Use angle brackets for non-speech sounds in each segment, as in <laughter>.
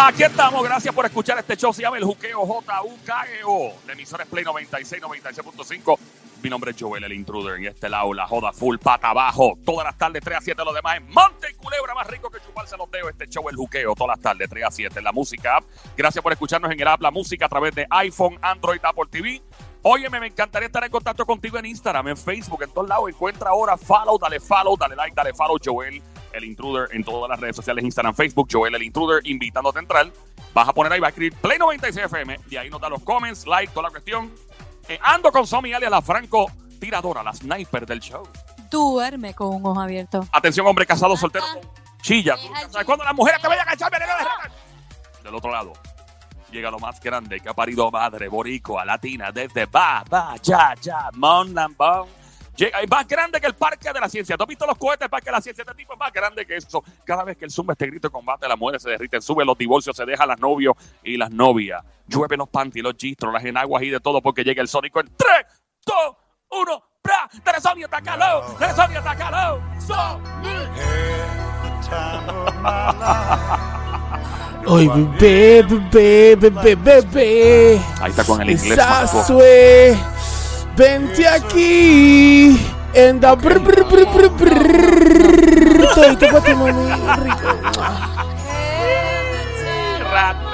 Aquí estamos, gracias por escuchar este show. Se llama El Juqueo J-U-K-E-O. La emisora es Play 96, 96.5. Mi nombre es Joel, el intruder. En este lado, la joda full, pata abajo. Todas las tardes, 3 a 7. Lo demás es Monte Culebra, más rico que chuparse los dedos. Este show, El Juqueo, todas las tardes, 3 a 7. En la música app. Gracias por escucharnos en el app La Música a través de iPhone, Android, Apple TV. Óyeme, me encantaría estar en contacto contigo en Instagram, en Facebook, en todos lados. Encuentra ahora, follow, dale follow, dale like, dale follow, Joel, el intruder, en todas las redes sociales, Instagram, Facebook, Joel, el intruder, invitándote a entrar. Vas a poner ahí, va a escribir Play 96 FM, y ahí nos da los comments, like, toda la cuestión. Eh, ando con Somi alias la franco tiradora, la sniper del show. Duerme con un ojo abierto. Atención, hombre casado, soltero, chilla. Sabes cuándo las mujeres te vayan a echar veneno de rata. Del otro lado, llega lo más grande que ha parido madre boricua latina desde Ba, Ba, Ya, Ya, Mon Lambón. Llega, es más grande que el Parque de la Ciencia. ¿Tú has visto los cohetes del Parque de la Ciencia? Este tipo es más grande que eso. Cada vez que él zumba este grito de combate, las mujeres se derriten, sube los divorcios, se dejan las novios y las novias. Llueve los panty, los gistros, las enaguas y de todo porque llega el sónico en 3, 2, 1. ¡Bra! ¡Teresonio, atacalo! ¡Teresonio, atacalo! Ay, bebé, bebé, bebé, bebé. Ahí está con el inglés. Vente aquí. En da brr, brr, brr, brr. Todito mami, rico. La la.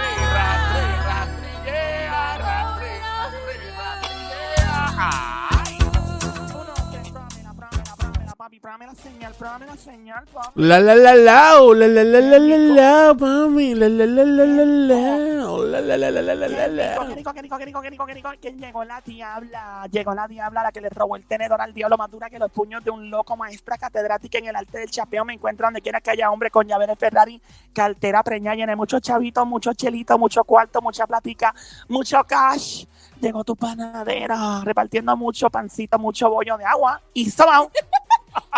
La la la la, oh, la la la la la la, mami, la la la la la la, oh, la la la la la la la Qué rico, la. qué rico, qué rico, qué rico, qué rico, qué rico. Que llegó la diabla, llegó la diabla, la que le robó el tenedor al diablo más dura que los puños de un loco, maestra catedrática en el arte del chapeo. Me encuentro donde quiera que haya hombre con llave de Ferrari, cartera preñada, llena de muchos chavitos, muchos chelitos, mucho cuarto, mucha platica, mucho cash. Llegó tu panadera repartiendo mucho pancito, mucho bollo de agua y sobao. <laughs>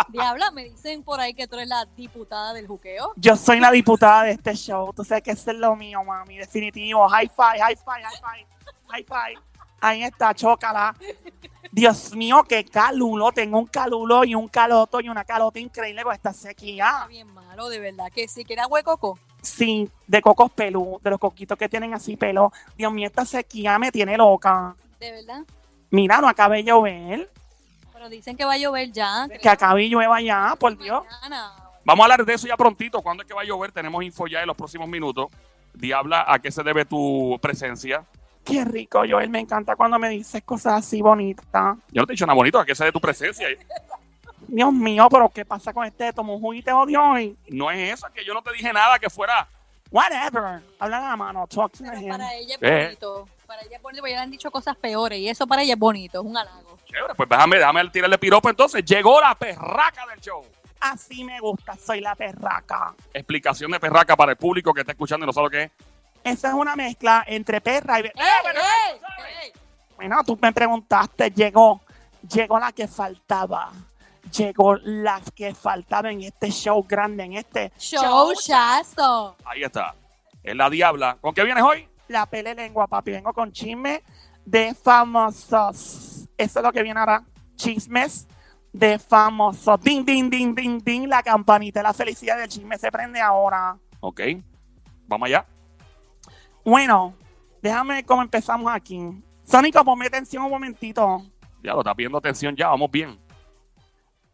Diabla, me dicen por ahí que tú eres la diputada del juqueo. Yo soy la diputada de este show. Tú sabes que eso es lo mío, mami. Definitivo. High five, high five, high five. High five. Ahí está, chócala. Dios mío, qué calulo. Tengo un calulo y un caloto y una calota increíble con esta Está sequía. bien malo, de verdad. Que sí, que era huecoco. Sí, de cocos pelú, de los coquitos que tienen así pelo. Dios mío, esta sequía me tiene loca. De verdad. Mira, no acabe de llover. Pero dicen que va a llover ya. Que acabe y llueva ya, por Dios. Mañana. Vamos a hablar de eso ya prontito. ¿Cuándo es que va a llover? Tenemos info ya en los próximos minutos. Diabla, ¿a qué se debe tu presencia? Qué rico, Joel. Me encanta cuando me dices cosas así bonitas. Yo no te he dicho nada bonito. ¿A qué se debe tu presencia? <laughs> Dios mío, pero ¿qué pasa con este? Tomo un juguito de odio hoy. No es eso, que yo no te dije nada que fuera. Whatever. Habla a la mano. Talk to para ella es Eh. bonito. Para ella es bonito, porque ya le han dicho cosas peores. Y eso para ella es bonito, es un halago. Chévere, pues déjame, déjame tirarle piropo entonces. Llegó la perraca del show. Así me gusta. Soy la perraca. Explicación de perraca para el público que está escuchando y no sabe lo que es. Esa es una mezcla entre perra y... ¡Ey, ey, ey! Bueno, tú me preguntaste. Llegó. Llegó la que faltaba. Llegó la que faltaba en este show grande, en este... Show chazo. Ahí está. Es la diabla. ¿Con qué vienes hoy? La pele lengua, papi. Vengo con chisme de famosos. Eso es lo que viene ahora. Chismes de famosos. Ding, ding, ding, ding, ding. La campanita, la felicidad del chisme se prende ahora. Ok. Vamos allá. Bueno, déjame ver cómo empezamos aquí. Sónico, ponme atención un momentito. Ya lo estás viendo atención ya. Vamos bien.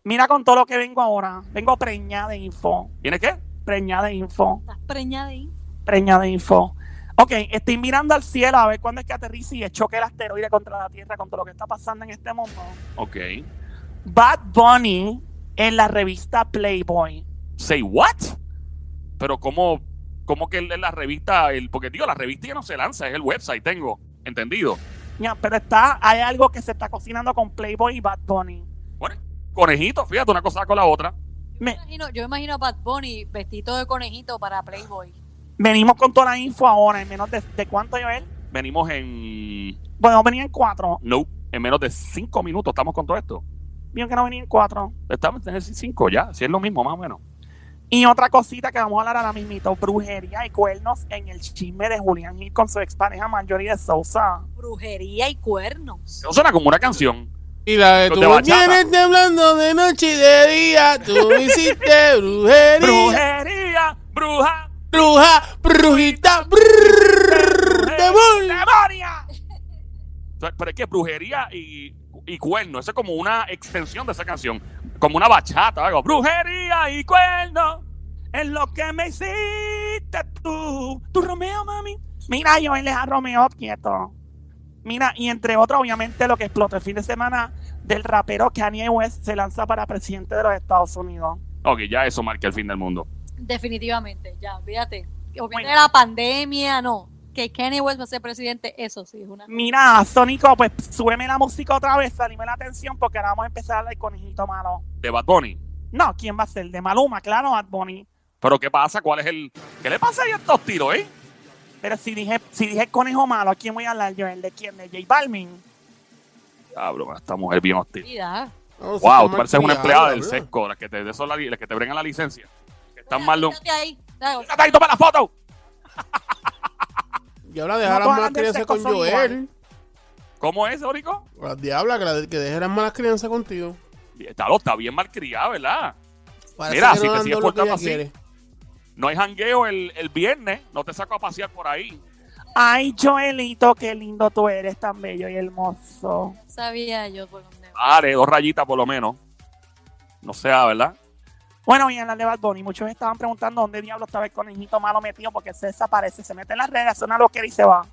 Mira con todo lo que vengo ahora. Vengo preñada de info. ¿Viene qué? Preñada de info. Estás preñada ahí. Preñada de info. Ok, estoy mirando al cielo a ver cuándo es que aterriza y choque el asteroide contra la Tierra, con todo lo que está pasando en este mundo. Ok. Bad Bunny en la revista Playboy. Say what? Pero cómo, cómo que en la revista, el, porque digo, la revista ya no se lanza, es el website, tengo entendido. Ya, pero está, hay algo que se está cocinando con Playboy y Bad Bunny. Bueno, conejito, fíjate, una cosa con la otra. Me- Imagino- yo imagino a Bad Bunny vestido de conejito para Playboy. Venimos con toda la info ahora, en menos de, de cuánto, Joel. Venimos en. Bueno, venía en cuatro. No, en menos de cinco minutos estamos con todo esto. Vieron que no venía en cuatro. Estamos en cinco ya, si es lo mismo, más o menos. Y otra cosita que vamos a hablar ahora mismito, brujería y cuernos en el chisme de Julián Gil con su expareja Marjorie de Sousa. Brujería y cuernos. Eso suena como una canción. Y la de tú vienes temblando de noche y de día, tú hiciste <laughs> brujería. Bruja, brujita, brrr, demonio. ¡Demonia! Pero es que brujería y, y cuerno, eso es como una extensión de esa canción. Como una bachata, algo. Brujería y cuerno. Es lo que me hiciste tú. Tu Romeo, mami. Mira, yo él es a Romeo quieto. Mira, y entre otros, obviamente, lo que explotó el fin de semana del rapero Kanye West se lanza para presidente de los Estados Unidos. Ok, ya eso marca el fin del mundo. Definitivamente, ya, fíjate. Olvídate Bueno. de la pandemia, no. Que Kanye West va a ser presidente, eso sí es una. Mira, Sónico, pues súbeme la música otra vez, salime la atención porque ahora vamos a empezar a hablar conejito malo. De Bad Bunny. No, ¿quién va a ser? De Maluma, claro, Bad Bunny. Pero ¿qué pasa? ¿Cuál es el. ¿Qué le pasa a estos tiros, eh? Pero si dije, si dije conejo malo, ¿a quién voy a hablar yo? ¿El de quién? ¿De J Balvin? Cabrón, esta mujer bien hostil. No, Wow, tú pareces una empleada del sesco, las que te, de esos la- las que te bregan la licencia. Que están mal. de un- Quédate ahí. Dale, ¡Sácate ahí, toma la foto! Y ahora dejar No las malas crianzas con Joel. ¿Cómo es, Orico? Las diablas, que, la- que deje las malas crianzas contigo. Está, está bien mal criada, ¿verdad? Parece Mira, si no te sigues portando así. quiere. No hay jangueo el, el viernes, no te saco a pasear por ahí. Ay, Joelito, qué lindo tú eres, tan bello y hermoso. Sabía yo por dónde va. Dale, dos rayitas por lo menos. No sea, ¿verdad? Bueno, y en la de Bad Bunny, muchos estaban preguntando dónde diablo estaba el conejito malo metido porque se desaparece, se mete en las redes, hace una loquera y se va.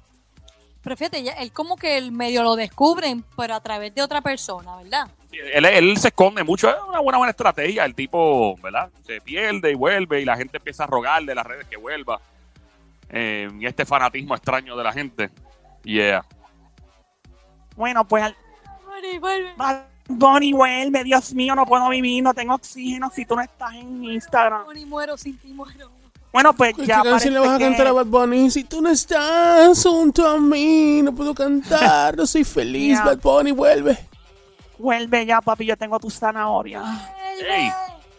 Pero fíjate, ya, él como que el medio lo descubren, pero a través de otra persona, ¿verdad? Él, él se esconde mucho, es una buena, buena estrategia. El tipo, ¿verdad? Se pierde y vuelve y la gente empieza a rogar de las redes que vuelva. Eh, y este fanatismo extraño de la gente. Yeah. Bueno, pues al- Vuelve, Bunny vuelve, Dios mío, no puedo vivir, no tengo oxígeno si tú no estás en Instagram. Ni muero sin ti muero. Bueno, pues ¿Qué ya canción le vas a que- cantar a Bad Bunny? Si tú no estás junto a mí, no puedo cantar, no soy feliz. Bad Bunny, vuelve. Vuelve ya, papi, yo tengo tu zanahoria. Vuelve, Ey.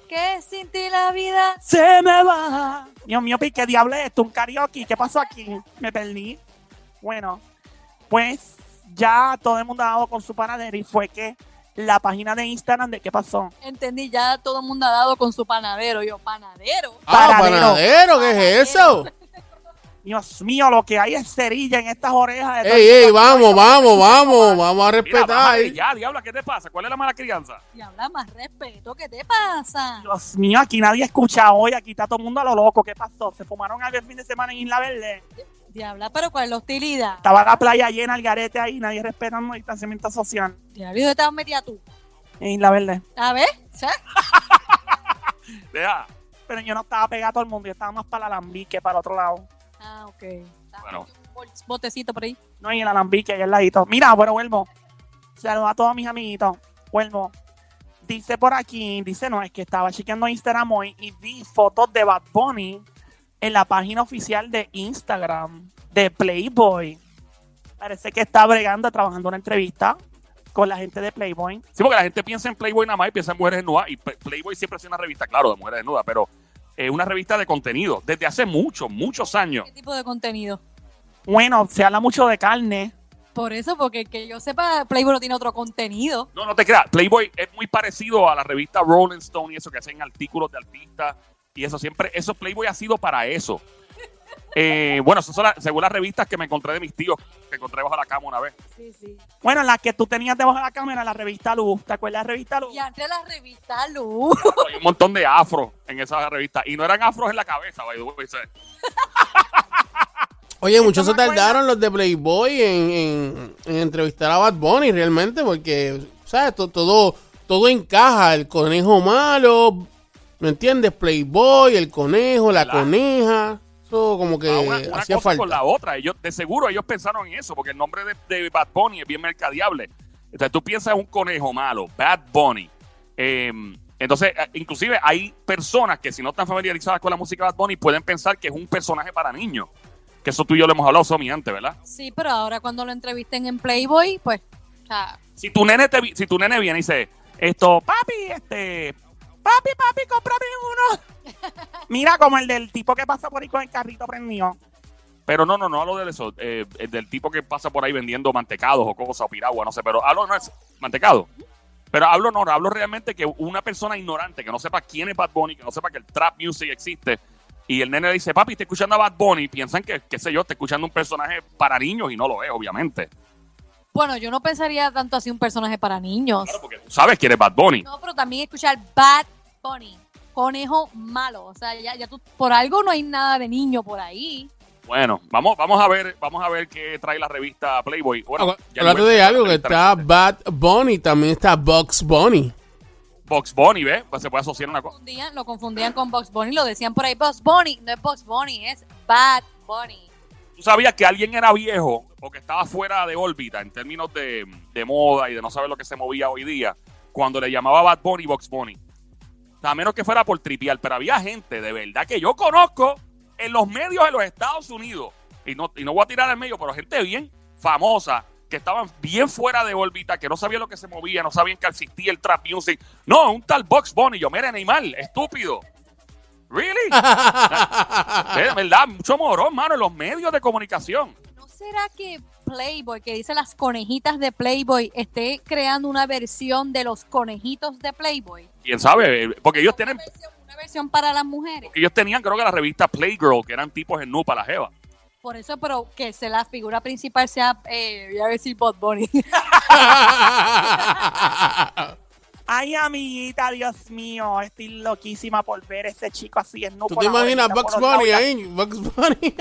que sin ti la vida. Se me va. Dios mío, ¿qué diablo es esto? ¿Un karaoke? ¿Qué pasó aquí? Me perdí. Bueno, pues ya todo el mundo ha dado con su panadero y fue que la página de Instagram de qué pasó. Entendí, ya todo el mundo ha dado con su panadero. Yo, panadero. Ah, Panadero. panadero, ¿qué es eso? Dios mío, lo que hay es cerilla en estas orejas. de Ey, ey, vamos, vamos, vamos, vamos a respetar. ya, diabla, ¿qué te pasa? ¿Cuál es la mala crianza? Y habla más respeto. ¿Qué te pasa? Dios mío, aquí nadie escucha hoy, aquí está todo el mundo a lo loco. ¿Qué pasó? ¿Se fumaron algo el fin de semana en Isla Verde? Diabla, pero ¿cuál es la hostilidad? Estaba la playa llena, el garete ahí, nadie respetando el distanciamiento social Diabla, ¿y dónde estabas metida tú? en Isla Verde. A ver, ¿sabes? <laughs> Deja. Pero yo no estaba pegado a todo el mundo, yo estaba más para el alambique, para el otro lado. Ah, ok. Bueno. Un botecito por ahí. No, y el alambique, ahí al ladito. Mira, bueno, vuelvo. Saludos a todos mis amiguitos. Vuelvo. Dice por aquí, dice no, es que estaba chequeando Instagram hoy y vi fotos de Bad Bunny en la página oficial de Instagram de Playboy. Parece que está bregando, trabajando una entrevista con la gente de Playboy. Sí, porque la gente piensa en Playboy nada más y piensa en mujeres desnudas. Y Play- Playboy siempre ha sido una revista, claro, de mujeres desnudas, pero es una revista de contenido desde hace muchos, muchos años. ¿Qué tipo de contenido? Bueno, se habla mucho de carne. Por eso, porque que yo sepa, Playboy no tiene otro contenido. No, no te creas. Playboy es muy parecido a la revista Rolling Stone y eso que hacen artículos de artistas y eso siempre, eso Playboy ha sido para eso. Eh, bueno, eso son las- según las revistas que me encontré de mis tíos, que encontré bajo la cama una vez. Sí, sí. Bueno, la que tú tenías debajo de la cámara, la revista Luz. ¿Te acuerdas de la revista Luz? Y antes la revista Luz. Hay un montón de afros en esa revista y no eran afros en la cabeza, by the way, <laughs> Oye, muchos se tardaron los de Playboy en, en- en entrevistar a Bad Bunny realmente, porque, ¿sabes? To- Todo, todo encaja. El conejo malo, ¿me entiendes? Playboy, el conejo, la coneja. Eso como que Ah, una, una hacía cosa falta. con la otra. Ellos, de seguro ellos pensaron en eso, porque el nombre de, de Bad Bunny es bien mercadeable. Entonces tú piensas en un conejo malo, Bad Bunny. Eh, entonces, eh, inclusive hay personas que si no están familiarizadas con la música de Bad Bunny pueden pensar que es un personaje para niños. Que eso tú y yo lo hemos hablado, Somi, antes, ¿verdad? Sí, pero ahora cuando lo entrevisten en Playboy, pues, o sea, Si tu nene, te, vi- si tu nene viene y dice, esto, papi, este, Papi, papi, cómprame uno. <laughs> Mira, como el del tipo que pasa por ahí con el carrito prendido. Pero no, no, no hablo de eso, eh, del tipo que pasa por ahí vendiendo mantecados o cosas o piragua, no sé, pero hablo no es mantecado. Pero hablo no, hablo realmente que una persona ignorante que no sepa quién es Bad Bunny, que no sepa que el trap music existe y el nene le dice, papi, estoy escuchando a Bad Bunny, piensan que, qué sé yo, está escuchando un personaje para niños y no lo es, obviamente. Bueno, yo no pensaría tanto así un personaje para niños. Claro, porque tú sabes quién es Bad Bunny. No, pero también escuchar Bad Bunny, conejo malo. O sea, ya, ya tú, por algo no hay nada de niño por ahí. Bueno, vamos, vamos a ver, vamos a ver qué trae la revista Playboy. Bueno, Hablando de algo, que está Bad Bunny, también está Box Bunny. Box Bunny, ¿ves? Pues se puede asociar una cosa. Confundían- lo confundían con Box Bunny, lo decían por ahí, Box Bunny, no es Box Bunny, es Bad Bunny. ¿Tú sabías que alguien era viejo o que estaba fuera de órbita en términos de, moda y de no saber lo que se movía hoy día cuando le llamaba Bad Bunny Box Bunny? A menos que fuera por tripial, pero había gente de verdad que yo conozco en los medios de los Estados Unidos, y no, y no voy a tirar al medio, pero gente bien famosa, que estaban bien fuera de órbita, que no sabían lo que se movía, no sabían que existía el trap music. No, un tal Box Bunny, yo, mira, Neymar, estúpido. ¿Really? De <laughs> verdad, mucho morón, mano, en los medios de comunicación. ¿No será que Playboy, que dice las conejitas de Playboy, esté creando una versión de los conejitos de Playboy? quién sabe, porque ellos tienen, Una versión, una versión para las mujeres. ellos tenían creo que la revista Playgirl, que eran tipos en nu para la jeva. Por eso, pero que se la figura principal sea, eh, voy a decir Bad Bunny. <laughs> Ay, amiguita, Dios mío, estoy loquísima por ver ese chico así en ¿Tú te imaginas Box Bunny ahí? Box Bunny.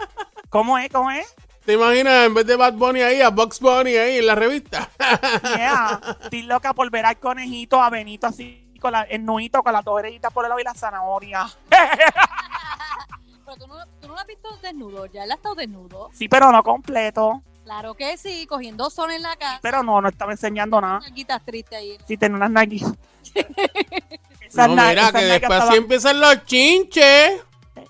<laughs> ¿Cómo es? ¿Cómo es? ¿Te imaginas en vez de Bad Bunny ahí, a Box Bunny ahí en la revista? <laughs> Yeah. Estoy loca por ver al conejito, a Benito así, con la, el nuito, con las dos orejitas por el lado y la zanahoria. <laughs> pero tú no, tú no lo has visto desnudo, ya él ha estado desnudo. Sí, pero no completo. Claro que sí, cogiendo sol en la casa. Pero no, no estaba enseñando nada. Nalguitas tristes ahí. Sí, tenía unas nalguitas. <laughs> Esas No, mira, esas que nalgas después estaban- así empiezan los chinches.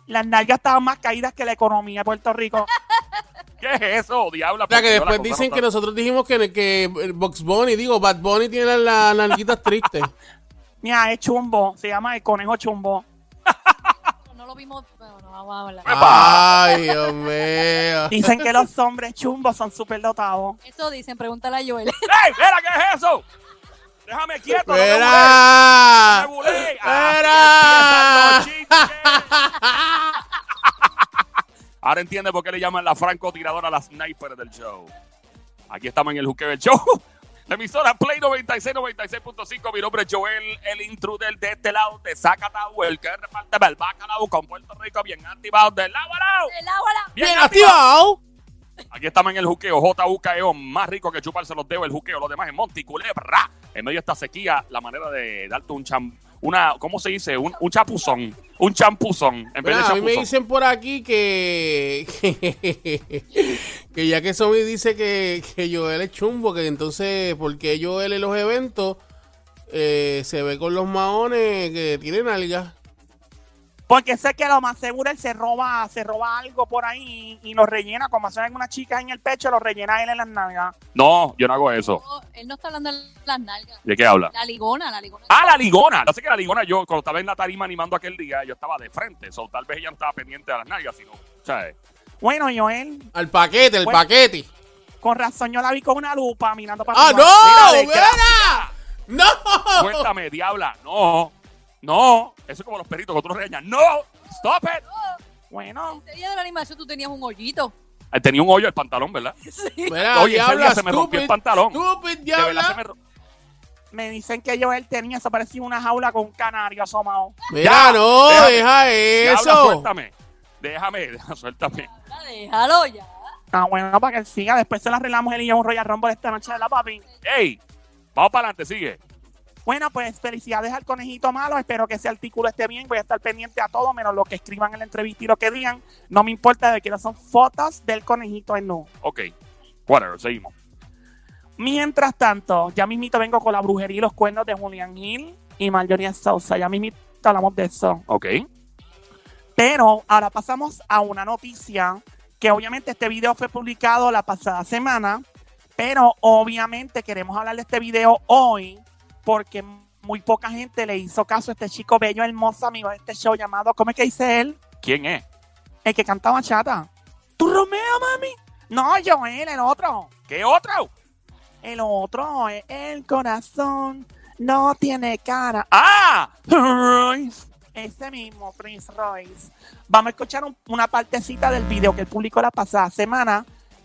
Las nalgas estaban más caídas que la economía de Puerto Rico. <laughs> ¿Qué es eso, diabla? O sea, que la después dicen no que nosotros dijimos que, que el Box Bunny, digo, Bad Bunny tiene las nalguitas tristes. <laughs> Mira, es chumbo. Se llama el conejo chumbo. No lo vimos, bueno, no vamos a hablar. Ay, Dios mío. Dicen que los hombres chumbos son súper dotados. Eso dicen, pregúntale a Joel. <laughs> ¡Ey, mira, qué es eso! Déjame quieto, no. ¡Espera! No. Ahora entiende por qué le llaman la francotiradora la sniper del show. Aquí estamos en el juqueo del show. La emisora Play 96, 96.5. Mi nombre es Joel, el intruder de este lado de Zacatau, el que reparte el bacalao con Puerto Rico bien activado del lado a lado. El agua la- ¡Bien activado! Aquí estamos en el juqueo, JUKEO, más rico que chuparse los dedos, el juqueo, los demás en Monte y Culebra. En medio de esta sequía, la manera de darte un cham, una, ¿cómo se dice? Un, un chapuzón, un champuzón, en vez Mira, de a mí me chapuzón. dicen por aquí que, que, <laughs> que ya que Somi dice que, que Joel es chumbo, que entonces, porque Joel en los eventos eh, se ve con los maones que tienen algas? Porque sé que lo más seguro él se roba, se roba algo por ahí y lo rellena, como hacen algunas chicas en el pecho, lo rellena él en las nalgas. No, yo no hago eso. No, él no está hablando de las nalgas. ¿De qué habla? La ligona, la ligona. Ah, la ligona. No sé que la ligona, yo cuando estaba en la tarima animando aquel día, yo estaba de frente. So, tal vez ella no estaba pendiente de las nalgas, sino, ¿sabes? Bueno, Joel, Al paquete, el Bueno. paquete. con razón yo la vi con una lupa mirando para ¡Ah, no! Mira, ¡Mira! ¡No! Cuéntame, diabla. No, no. Eso es como los peritos que tú los regañas. No, stop it. Bueno, Ese día de la animación tú tenías un hoyito. Eh, Tenía un hoyo el pantalón, ¿verdad? <laughs> Sí. Mira, Oye, ese diabla, día se me rompió el pantalón. Stupid, De verdad se diabla. me me dicen que Joel tenía, eso parecía una jaula con un canario asomado. Mira, Ya, no, déjame. deja Diabla, eso. suéltame. Déjame, déjame, suéltame. Déjalo ya. Ah, bueno, para que él siga. Después se la arreglamos él y yo un Royal Rumble esta noche de la papi. ¡Ey! Vamos para adelante, sigue. Bueno, pues felicidades al conejito malo. Espero que ese artículo esté bien. Voy a estar pendiente a todo, menos lo que escriban en la entrevista y lo que digan. No me importa de que no son fotos del conejito en no. Ok. Whatever, seguimos. Mientras tanto, ya mismito vengo con la brujería y los cuernos de Julian Hill y Marjorie Sousa. Ya mismito hablamos de eso. Ok. Pero ahora pasamos a una noticia que obviamente este video fue publicado la pasada semana, pero obviamente queremos hablar de este video hoy porque muy poca gente le hizo caso a este chico bello, hermoso amigo de este show llamado, ¿cómo es que dice él? ¿Quién es? El que cantaba chata. ¿Tú Romeo, mami? No, Joel, el otro. ¿Qué otro? El otro, el corazón no tiene cara. ¡Ah! ese mismo, Prince Royce. Vamos a escuchar un- una partecita del video que él publicó la pasada semana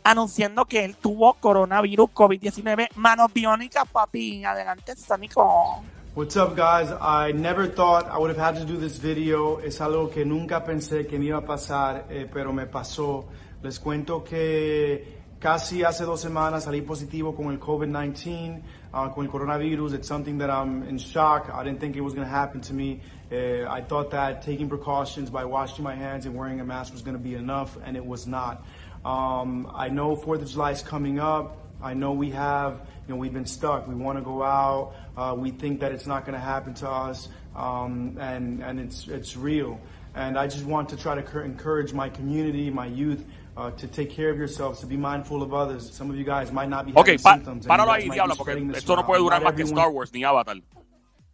anunciando que él tuvo coronavirus COVID-19. Manos biónicas, papi. Adelante, Sónico. What's up, guys? I never thought I would have had to do this video. Es algo que nunca pensé que me iba a pasar, eh, pero me pasó. Les cuento que casi hace dos semanas salí positivo con el COVID-19, uh, con el coronavirus. It's something that I'm in shock. I didn't think it was going to happen to me. Uh, I thought that taking precautions by washing my hands and wearing a mask was going to be enough, and it was not. Um, I know Fourth of July is coming up. I know we have, you know, we've been stuck. We want to go out. Uh, we think that it's not going to happen to us, um, and and it's it's real. And I just want to try to cur- encourage my community, my youth, uh, to take care of yourselves, to be mindful of others. Some of you guys might not be Ok, having pa- symptoms. and you páralo guys ahí, might be diabla, porque spreading this esto no around. puede durar Not más que everyone- Star Wars ni Avatar.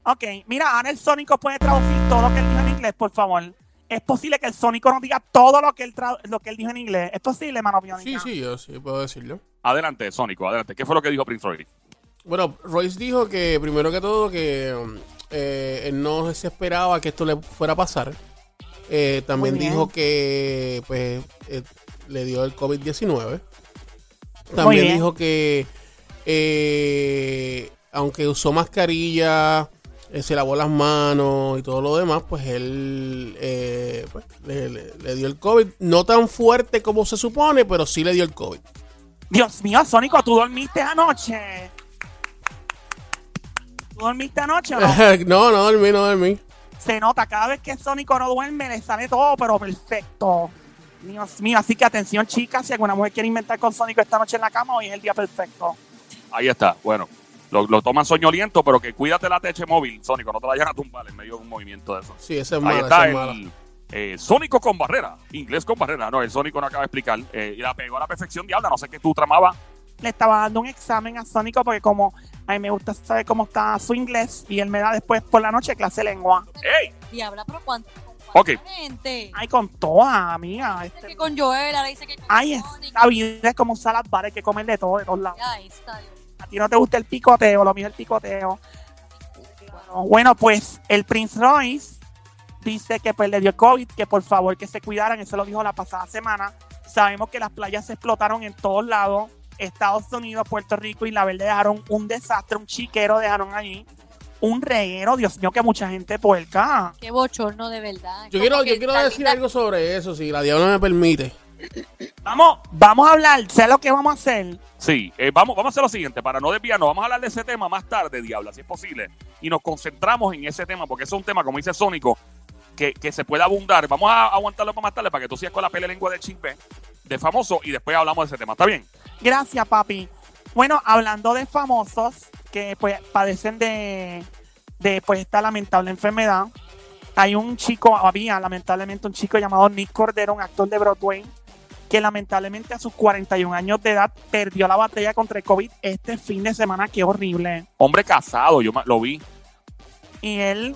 Ok, mira, ahora el Sónico puede traducir todo lo que él dijo en inglés, por favor. Es posible que el Sónico no diga todo lo que él, tra- lo que él dijo en inglés. ¿Es posible, mano? Sí, sí, yo sí puedo decirlo. Adelante, Sónico, adelante. ¿Qué fue lo que dijo Prince Royce? Bueno, Royce dijo que primero que todo que eh, él no se esperaba que esto le fuera a pasar. Eh, también dijo que pues eh, le dio el COVID-19. Muy También dijo que eh, aunque usó mascarilla, eh, se lavó las manos y todo lo demás, pues él eh, pues, le, le- le dio el COVID. No tan fuerte como se supone, pero sí le dio el COVID. Dios mío, Sónico, ¿tú dormiste anoche? ¿Tú dormiste anoche o no? <laughs> no, no dormí, no dormí. Se nota, cada vez que Sónico no duerme, le sale todo, pero perfecto. Dios mío, así que atención, chicas, si alguna mujer quiere inventar con Sónico esta noche en la cama, hoy es el día perfecto. Ahí está, bueno. Lo, lo toman soñoliento, pero que cuídate la teche móvil, Sónico. No te la vayan a tumbar en medio de un movimiento de eso. Sí, esa es Ahí mala, está esa es mala. el eh, Sónico con barrera. Inglés con barrera. No, el Sónico no acaba de explicar. Eh, y la pegó a la perfección, diabla. No sé qué tú tramabas. Le estaba dando un examen a Sónico porque como a mí me gusta saber cómo está su inglés y él me da después por la noche clase de lengua. ¡Ey! Diabla, pero ¿cuánto? Ok. gente? Ay, con toda, amiga. Dice Este- que con Joel, ahora dice que con Ay, Sonic. esta vida es como un salad bar, hay que comer de todo, de todos lados. Ya está, Dios. A ti no te gusta el picoteo, lo mío es el picoteo. Bueno, pues el Prince Royce dice que pues le dio COVID, que por favor que se cuidaran, eso lo dijo la pasada semana. Sabemos que las playas se explotaron en todos lados, Estados Unidos, Puerto Rico y la Verde dejaron un desastre, un chiquero dejaron allí, un reguero, Dios mío, que mucha gente puerca. Qué bochorno de verdad. Yo quiero, yo quiero decir linda- algo sobre eso, si la diabla me permite. Vamos, vamos a hablar, sé lo que vamos a hacer. Sí, eh, vamos, vamos a hacer lo siguiente. Para no desviarnos, vamos a hablar de ese tema más tarde, diabla, si es posible. Y nos concentramos en ese tema, porque es un tema, como dice Sónico, que, que se puede abundar. Vamos a aguantarlo para más tarde para que tú sigas con la pelea lengua de chisme de famoso y después hablamos de ese tema. ¿Está bien? Gracias, papi. Bueno, hablando de famosos que pues padecen de, de pues esta lamentable enfermedad, hay un chico, había lamentablemente un chico llamado Nick Cordero, un actor de Broadway, que lamentablemente a sus 41 años de edad perdió la batalla contra el COVID este fin de semana, qué horrible. Hombre casado, yo lo vi. Y él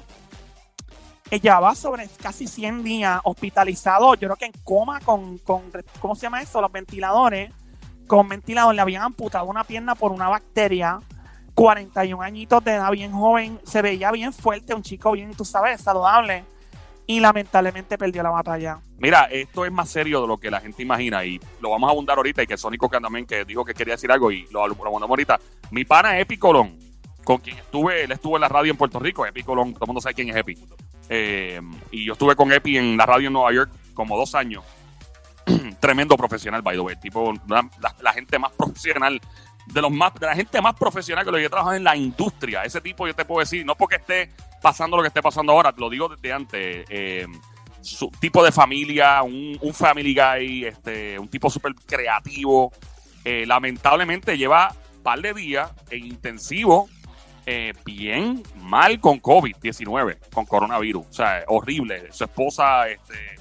eh, llevaba sobre casi 100 días hospitalizado, yo creo que en coma con, con, ¿cómo se llama eso? Los ventiladores. Con ventilador le habían amputado una pierna por una bacteria. 41 añitos de edad, bien joven, se veía bien fuerte, un chico bien, tú sabes, saludable. Y lamentablemente perdió la batalla. Mira, esto es más serio de lo que la gente imagina y lo vamos a abundar ahorita y que Sónico también que dijo que quería decir algo y lo, lo abundamos ahorita. Mi pana Epi Colón, con quien estuve, él estuvo en la radio en Puerto Rico, Epi Colón, todo el mundo sabe quién es Epi. Eh, y yo estuve con Epi en la radio en Nueva York como dos años. <clears throat> Tremendo profesional, by the way. Tipo, la gente más profesional, de los más, de la gente más profesional que lo que he trabajado en la industria. Ese tipo yo te puedo decir, no porque esté pasando lo que esté pasando ahora, lo digo desde antes. eh, su tipo de familia, un, un family guy, este, un tipo súper creativo. Eh, lamentablemente lleva un par de días en intensivo, eh, bien mal con COVID-19, con coronavirus. O sea, horrible. Su esposa este,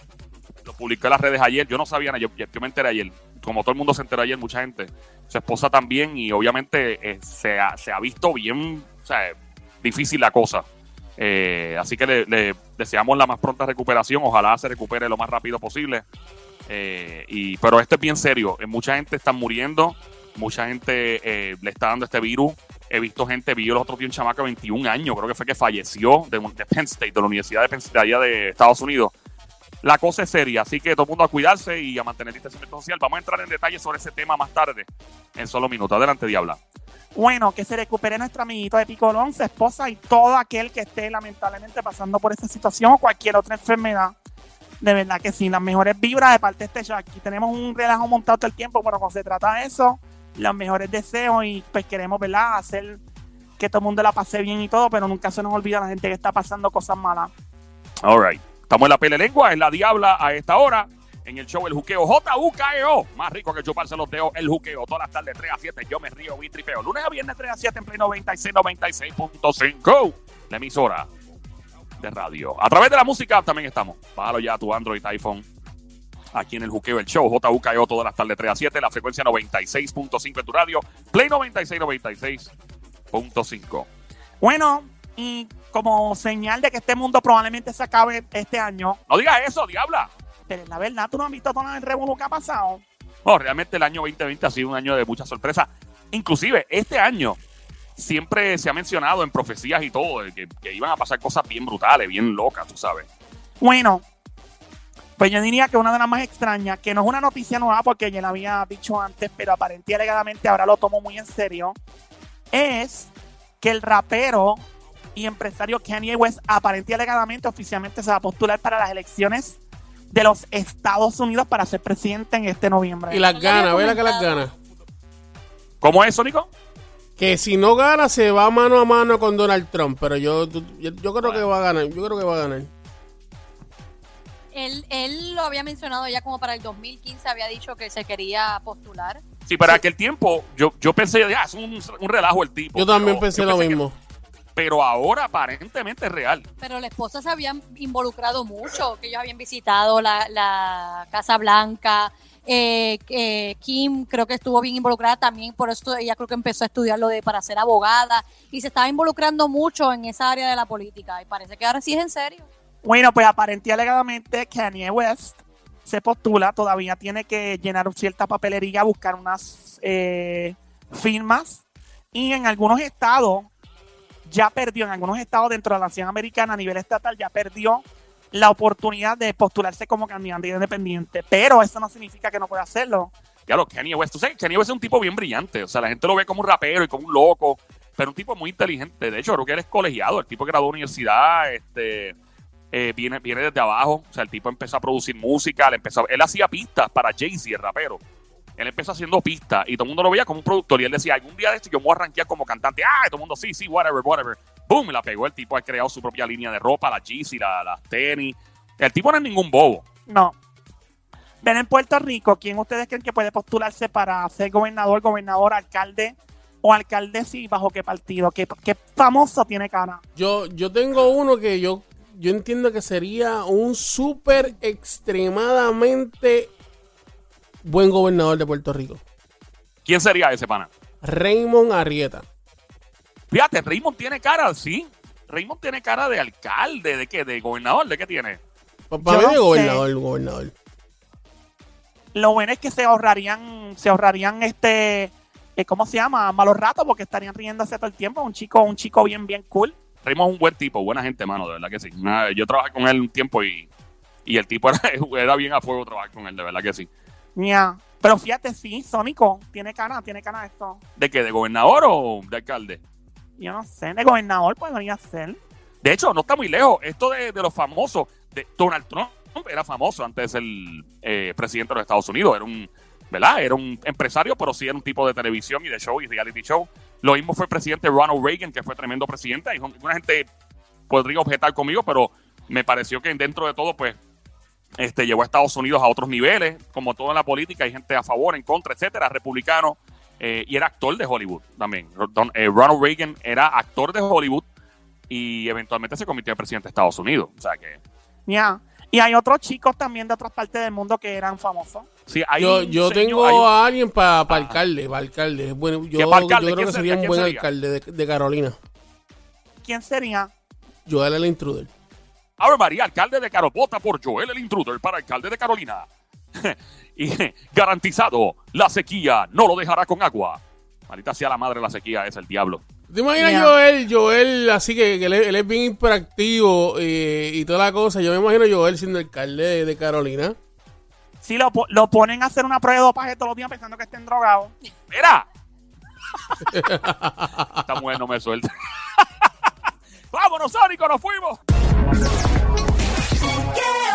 lo publicó en las redes ayer. Yo no sabía yo, yo me enteré ayer. Como todo el mundo se enteró ayer, mucha gente. Su esposa también, y obviamente eh, se, ha, se ha visto bien, o sea, difícil la cosa. Eh, así que le, deseamos la más pronta recuperación. Ojalá se recupere lo más rápido posible. Eh, y, pero esto es bien serio. Eh, mucha gente está muriendo. Mucha gente eh, le está dando este virus. He visto gente, vi los otros días un chamaco de 21 años, creo que fue que falleció de, de Penn State, de la Universidad de Penn State, allá de Estados Unidos. La cosa es seria, así que todo el mundo a cuidarse y a mantener el distanciamiento social. Vamos a entrar en detalle sobre ese tema más tarde, en solo minutos. Adelante, Diabla. Bueno, que se recupere nuestro amiguito de Picolón, su esposa y todo aquel que esté lamentablemente pasando por esa situación o cualquier otra enfermedad. De verdad que sí, las mejores vibras de parte de este show. Aquí tenemos un relajo montado todo el tiempo, pero cuando se trata de eso, los mejores deseos y pues queremos, ¿verdad? Hacer que todo el mundo la pase bien y todo, pero nunca se nos olvida la gente que está pasando cosas malas. All right. Estamos en la pele lengua, en la Diabla a esta hora. En el show El Juqueo, J-U-K-E-O. Más rico que chuparse los dedos, El Juqueo. Todas las tardes 3 a 7. Yo me río y tripeo. Lunes a viernes 3 a 7 en Play 96, 96.5. La emisora de radio. A través de la música también estamos. Bájalo ya tu Android, iPhone. Aquí en el Juqueo, el show J-U-K-E-O. Todas las tardes 3 a 7. La frecuencia 96.5 en tu radio. Play 96, 96.5. Bueno, y como señal de que este mundo probablemente se acabe este año, No digas eso, Diabla. pero la verdad, tú no has visto todo el revuelo que ha pasado. No, realmente el año 2020 ha sido un año de muchas sorpresas. Inclusive, este año siempre se ha mencionado en profecías y todo que, que iban a pasar cosas bien brutales, bien locas, tú sabes. Bueno, pues yo diría que una de las más extrañas, que no es una noticia nueva porque ya la había dicho antes, pero aparentemente alegadamente ahora lo tomo muy en serio, es que el rapero y empresario Kanye West aparentemente y alegadamente oficialmente se va a postular para las elecciones de los Estados Unidos para ser presidente en este noviembre. Y las Lo ganas, había ve la que las ganas. ¿Cómo es, Sónico? Que si no gana, se va mano a mano con Donald Trump. Pero yo, yo, yo creo que va a ganar. Yo creo que va a ganar. Él, él lo había mencionado ya como para el 2015, había dicho que se quería postular. Sí, para aquel tiempo yo, yo pensé, ya, es un, un relajo el tipo. Yo también pensé yo lo que- mismo. Pero ahora aparentemente es real. Pero la esposa se habían involucrado mucho, que ellos habían visitado la, la Casa Blanca. eh, eh, Kim creo que estuvo bien involucrada también, por eso ella creo que empezó a estudiar lo de para ser abogada y se estaba involucrando mucho en esa área de la política y parece que ahora sí es en serio. Bueno, pues aparentemente alegadamente Kanye West se postula, todavía tiene que llenar cierta papelería, buscar unas eh, firmas y en algunos estados ya perdió, en algunos estados dentro de la nación americana a nivel estatal ya perdió la oportunidad de postularse como candidato independiente, pero eso no significa que no pueda hacerlo. Lo, Kanye West, tú sabes, Kanye West es un tipo bien brillante. O sea, la gente lo ve como un rapero y como un loco, pero un tipo muy inteligente. De hecho, creo que él es colegiado. El tipo que graduó de universidad, este, eh, viene, viene desde abajo. O sea, el tipo empezó a producir música. Le empezó, él hacía pistas para Jay-Z, el rapero. Él empezó haciendo pistas y todo el mundo lo veía como un productor. Y él decía, algún día de esto yo me voy a rankear como cantante. Ah, y todo el mundo, sí, sí, whatever, whatever. Boom, la pegó. El tipo ha creado su propia línea de ropa, la Yeezy, la- las tenis. El tipo no es ningún bobo. No. Ven en Puerto Rico, ¿quién ustedes creen que puede postularse para ser gobernador, gobernador, alcalde o alcaldesa y bajo qué partido? ¿Qué, qué famoso tiene cara? Yo, yo tengo uno que yo, yo entiendo que sería un súper extremadamente buen gobernador de Puerto Rico. ¿Quién sería ese pana? Raymond Arrieta. Fíjate, Raymond tiene cara, sí. Raymond tiene cara de alcalde, ¿de qué? ¿De gobernador? ¿De qué tiene? Para mí no de gobernador, sé. gobernador. Lo bueno es que se ahorrarían, se ahorrarían este, eh, ¿cómo se llama? Malos ratos porque estarían riéndose todo el tiempo. Un chico, un chico bien, bien cool. Raymond es un buen tipo, buena gente, mano, de verdad que sí. Yo trabajé con él un tiempo y, y el tipo era, <laughs> era bien a fuego trabajar con él, de verdad que sí. Pero fíjate, sí, Sónico, tiene cara, tiene cara esto. ¿De qué? ¿De gobernador o de alcalde? Yo no sé, de gobernador podría ser. De hecho, no está muy lejos. Esto de, de los famosos, de Donald Trump era famoso antes de ser eh, presidente de los Estados Unidos. Era un, ¿verdad? Era un empresario, pero sí era un tipo de televisión y de show y reality show. Lo mismo fue el presidente Ronald Reagan, que fue tremendo presidente. Y una gente podría objetar conmigo, pero me pareció que dentro de todo, pues, este, llevó a Estados Unidos a otros niveles. Como todo en la política, hay gente a favor, en contra, etcétera, republicano. eh, y era actor de Hollywood también. Don- eh, Ronald Reagan era actor de Hollywood y eventualmente se convirtió en presidente de Estados Unidos. O sea que, Ya. Y hay otros chicos también de otras partes del mundo que eran famosos. sí, hay Yo, yo señor- tengo hay un- a alguien para Ajá. alcalde, para alcalde. Bueno, yo, ¿Qué pa' alcalde? yo creo ¿Quién que sería? un ¿Quién buen sería? alcalde de, de Carolina. ¿Quién sería? Joel el intruder. Ave María, alcalde de Caro, vota por Joel el Intruder para alcalde de Carolina. <laughs> y garantizado, la sequía no lo dejará con agua. Maldita sea la madre de la sequía, es el diablo. ¿Te imaginas Ya. Joel, Joel, así que, que él, es- él es bien hiperactivo eh, y toda la cosa? Yo me imagino Joel siendo alcalde de, de Carolina. Sí, lo, lo ponen a hacer una prueba de dopaje todos los días pensando que estén drogados. ¡Mira! <laughs> Esta mujer no me suelta. <laughs> ¡Vámonos, Sónico! ¡Nos fuimos! Yeah.